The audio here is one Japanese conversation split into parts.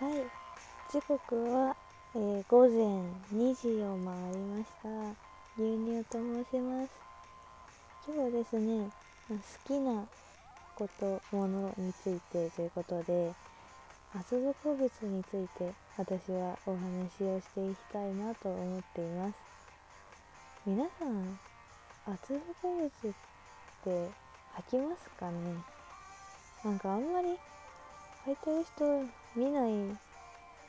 はい。時刻は、えー、午前2時を回りました。牛乳と申します。今日はですね好きなことものについてということで厚底靴について私はお話をしていきたいなと思っています。皆さん厚底靴って履きますかね？なんかあんまり履いてる人見ない。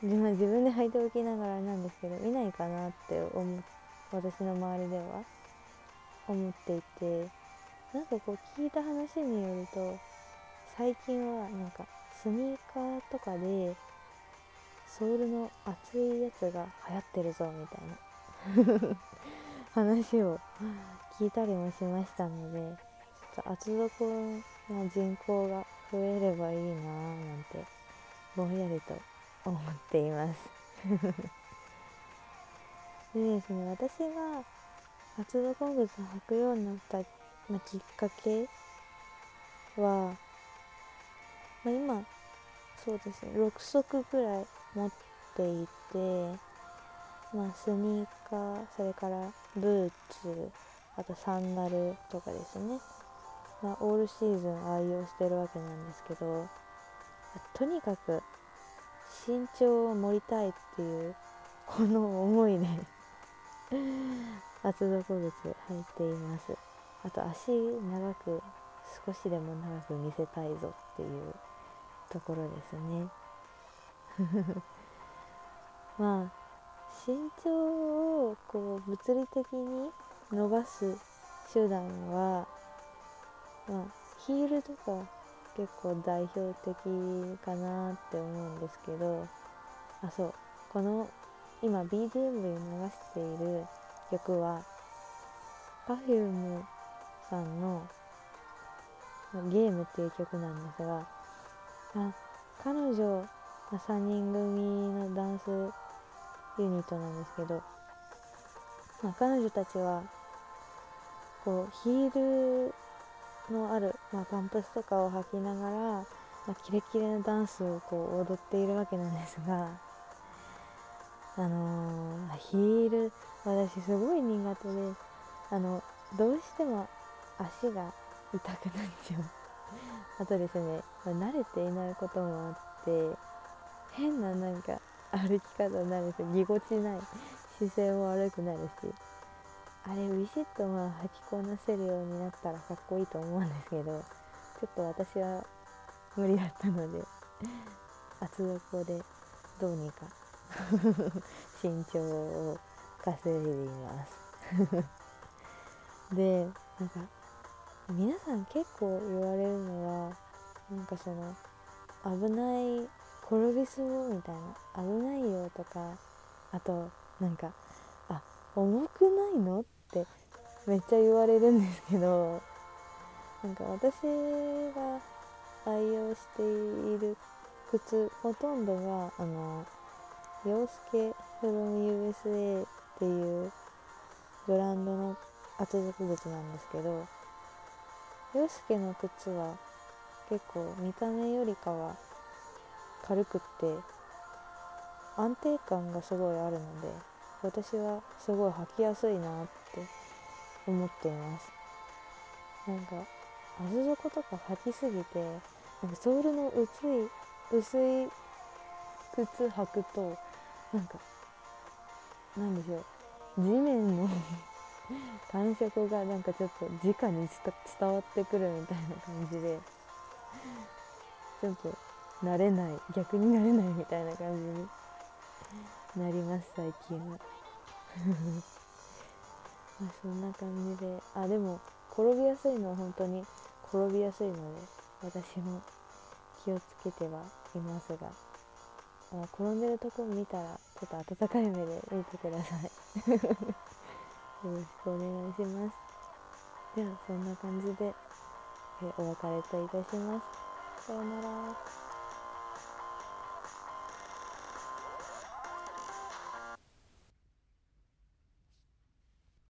自分で履いておきながらなんですけど見ないかなって思私の周りでは。思っていて。なんかこう聞いた話によると最近はなんかスニーカーとかでソールの厚いやつが流行ってるぞみたいな。話を聞いたりもしましたのでちょっと厚底な人口が増えればいいなぁなんてぼんやりと思っています。でですね私が厚底靴履くようになった、まあ、きっかけは、まあ、今そうですね6足ぐらい持っていてまあスニーカーそれからブーツあとサンダルとかですね。まあ、オールシーズン愛用してるわけなんですけどとにかく身長を盛りたいっていうこの思いで厚底靴履いています。あと足長く少しでも長く見せたいぞっていうところですね。まあ身長をこう物理的に伸ばす手段はまあヒールとか結構代表的かなって思うんですけどあそう。この今 BGM で流している曲は Perfume さんの「ゲーム」っていう曲なんですがあ彼女3人組のダンスユニットなんですけど、まあ、彼女たちはこうヒールのある、まあ、パンプスとかを履きながら、まあ、キレキレのダンスをこう踊っているわけなんですがあのー、ヒール私すごい苦手であのどうしても足が痛くなっちゃう。あとですね、まあ、慣れていないこともあって変ななんか歩き方になるしぎこちない姿勢も悪くなるしあれビシッとまあ履きこなせるようになったらかっこいいと思うんですけどちょっと私は無理だったので 厚底でどうにか 身長を稼いでいます。でなんか皆さん結構言われるのはなんかその危ない転びそうみたいな危ないよとかあとなんか重くないの？ってめっちゃ言われるんですけどなんか私が愛用している靴ほとんどがあの洋介 from USA っていうブランドの厚底靴なんですけど洋介の靴は結構見た目よりかは軽くって安定感がすごいあるので私はすごい履きやすいなって思っています。なんか厚底とか履きすぎてなんかソールの薄い薄い靴履くとなんかなんでしょう。地面の 感触がなんかちょっと直に伝わってくるみたいな感じでちょっと慣れない逆になれないみたいな感じになります最近は。まあそんな感じで。あでも転びやすいのは本当に転びやすいので私も気をつけてはいますが、あ、転んでるとこ見たらちょっと温かい目で見てください。よろしくお願いします。ではそんな感じでえお別れといたします。さようなら。